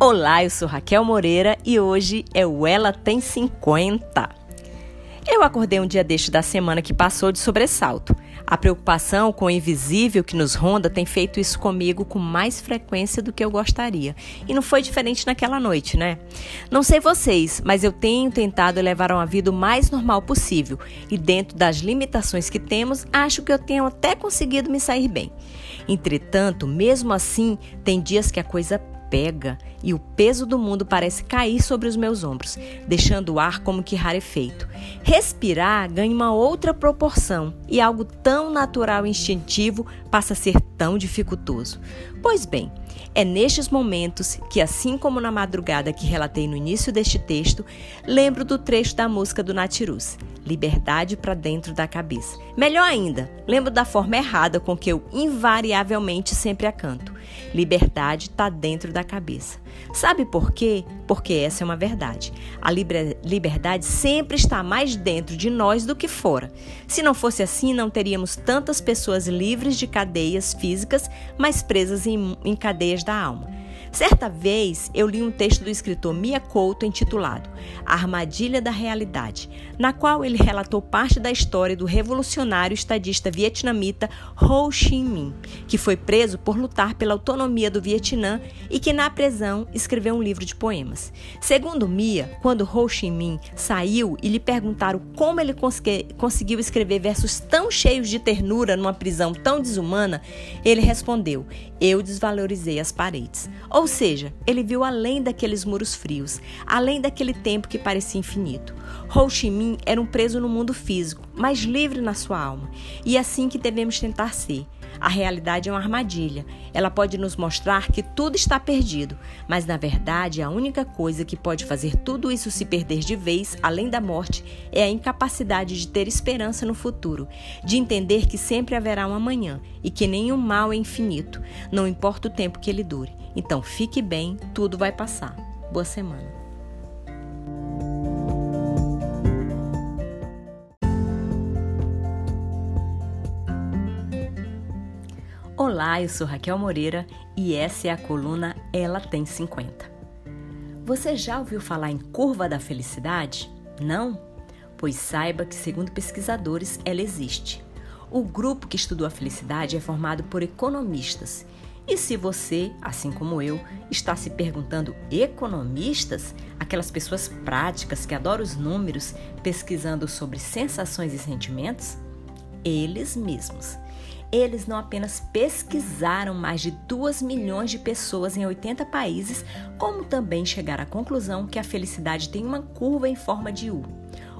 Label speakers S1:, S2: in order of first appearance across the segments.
S1: Olá, eu sou Raquel Moreira e hoje é o Ela Tem 50. Eu acordei um dia deste da semana que passou de sobressalto. A preocupação com o invisível que nos ronda tem feito isso comigo com mais frequência do que eu gostaria. E não foi diferente naquela noite, né? Não sei vocês, mas eu tenho tentado levar uma vida o mais normal possível. E dentro das limitações que temos, acho que eu tenho até conseguido me sair bem. Entretanto, mesmo assim, tem dias que a coisa pega e o peso do mundo parece cair sobre os meus ombros, deixando o ar como que rarefeito. Respirar ganha uma outra proporção e algo tão natural e instintivo passa a ser tão dificultoso. Pois bem, é nestes momentos que, assim como na madrugada que relatei no início deste texto, lembro do trecho da música do Natirus, Liberdade para dentro da cabeça. Melhor ainda, lembro da forma errada com que eu invariavelmente sempre a canto. Liberdade está dentro da cabeça. Sabe por quê? Porque essa é uma verdade. A liberdade sempre está mais dentro de nós do que fora. Se não fosse assim, não teríamos tantas pessoas livres de cadeias físicas, mas presas em, em cadeias da alma. Certa vez eu li um texto do escritor Mia Couto intitulado A Armadilha da Realidade, na qual ele relatou parte da história do revolucionário estadista vietnamita Ho Chi Minh, que foi preso por lutar pela autonomia do Vietnã e que na prisão escreveu um livro de poemas. Segundo Mia, quando Ho Chi Minh saiu e lhe perguntaram como ele conseguiu escrever versos tão cheios de ternura numa prisão tão desumana, ele respondeu: Eu desvalorizei as paredes. Ou seja, ele viu além daqueles muros frios, além daquele tempo que parecia infinito. Ho Chi Minh era um preso no mundo físico, mas livre na sua alma. E é assim que devemos tentar ser. A realidade é uma armadilha. Ela pode nos mostrar que tudo está perdido, mas na verdade a única coisa que pode fazer tudo isso se perder de vez, além da morte, é a incapacidade de ter esperança no futuro, de entender que sempre haverá um amanhã e que nenhum mal é infinito, não importa o tempo que ele dure. Então fique bem, tudo vai passar. Boa semana. Olá, eu sou Raquel Moreira e essa é a coluna Ela Tem 50. Você já ouviu falar em curva da felicidade? Não? Pois saiba que, segundo pesquisadores, ela existe. O grupo que estudou a felicidade é formado por economistas. E se você, assim como eu, está se perguntando economistas, aquelas pessoas práticas que adoram os números, pesquisando sobre sensações e sentimentos? Eles mesmos. Eles não apenas pesquisaram mais de 2 milhões de pessoas em 80 países, como também chegaram à conclusão que a felicidade tem uma curva em forma de U.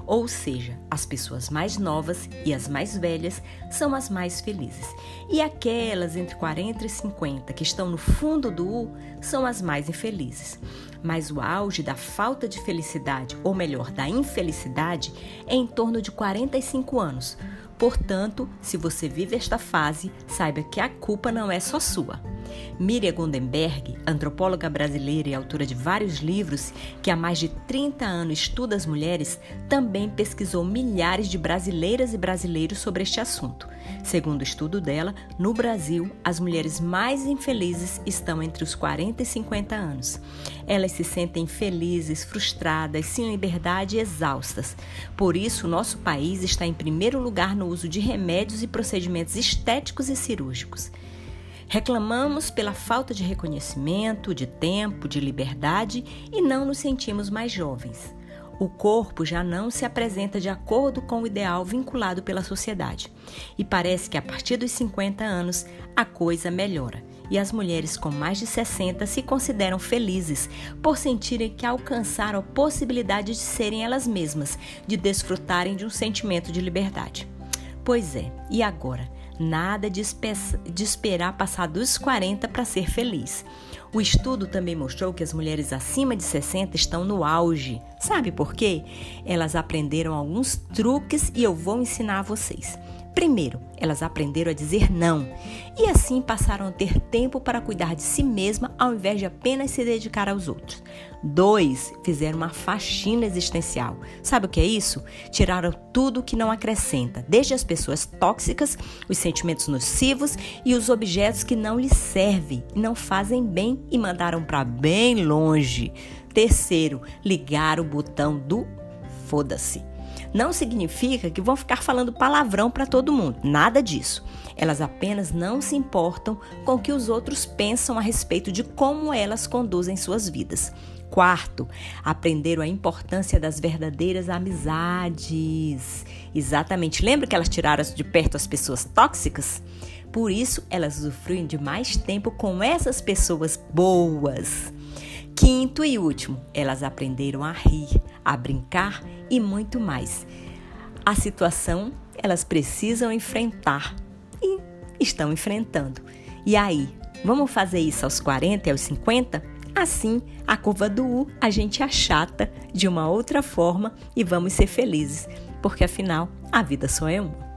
S1: Ou seja, as pessoas mais novas e as mais velhas são as mais felizes. E aquelas entre 40 e 50 que estão no fundo do U são as mais infelizes. Mas o auge da falta de felicidade, ou melhor, da infelicidade, é em torno de 45 anos Portanto, se você vive esta fase, saiba que a culpa não é só sua. Miriam Gondenberg, antropóloga brasileira e autora de vários livros que há mais de 30 anos estuda as mulheres, também pesquisou milhares de brasileiras e brasileiros sobre este assunto. Segundo o estudo dela, no Brasil, as mulheres mais infelizes estão entre os 40 e 50 anos. Elas se sentem felizes, frustradas, sem liberdade e exaustas. Por isso, nosso país está em primeiro lugar no uso de remédios e procedimentos estéticos e cirúrgicos. Reclamamos pela falta de reconhecimento, de tempo, de liberdade e não nos sentimos mais jovens. O corpo já não se apresenta de acordo com o ideal vinculado pela sociedade. E parece que a partir dos 50 anos a coisa melhora. E as mulheres com mais de 60 se consideram felizes por sentirem que alcançaram a possibilidade de serem elas mesmas, de desfrutarem de um sentimento de liberdade. Pois é, e agora? Nada de, de esperar passar dos 40 para ser feliz. O estudo também mostrou que as mulheres acima de 60 estão no auge. Sabe por quê? Elas aprenderam alguns truques e eu vou ensinar a vocês. Primeiro, elas aprenderam a dizer não e assim passaram a ter tempo para cuidar de si mesma ao invés de apenas se dedicar aos outros. Dois, fizeram uma faxina existencial. Sabe o que é isso? Tiraram tudo que não acrescenta, desde as pessoas tóxicas, os sentimentos nocivos e os objetos que não lhes servem não fazem bem e mandaram para bem longe. Terceiro, ligar o botão do foda-se não significa que vão ficar falando palavrão para todo mundo. Nada disso. Elas apenas não se importam com o que os outros pensam a respeito de como elas conduzem suas vidas. Quarto, aprenderam a importância das verdadeiras amizades. Exatamente. Lembra que elas tiraram de perto as pessoas tóxicas? Por isso, elas usufruem de mais tempo com essas pessoas boas. Quinto e último, elas aprenderam a rir, a brincar e muito mais. A situação elas precisam enfrentar e estão enfrentando. E aí, vamos fazer isso aos 40 e aos 50? Assim, a curva do U a gente achata de uma outra forma e vamos ser felizes, porque afinal, a vida só é uma.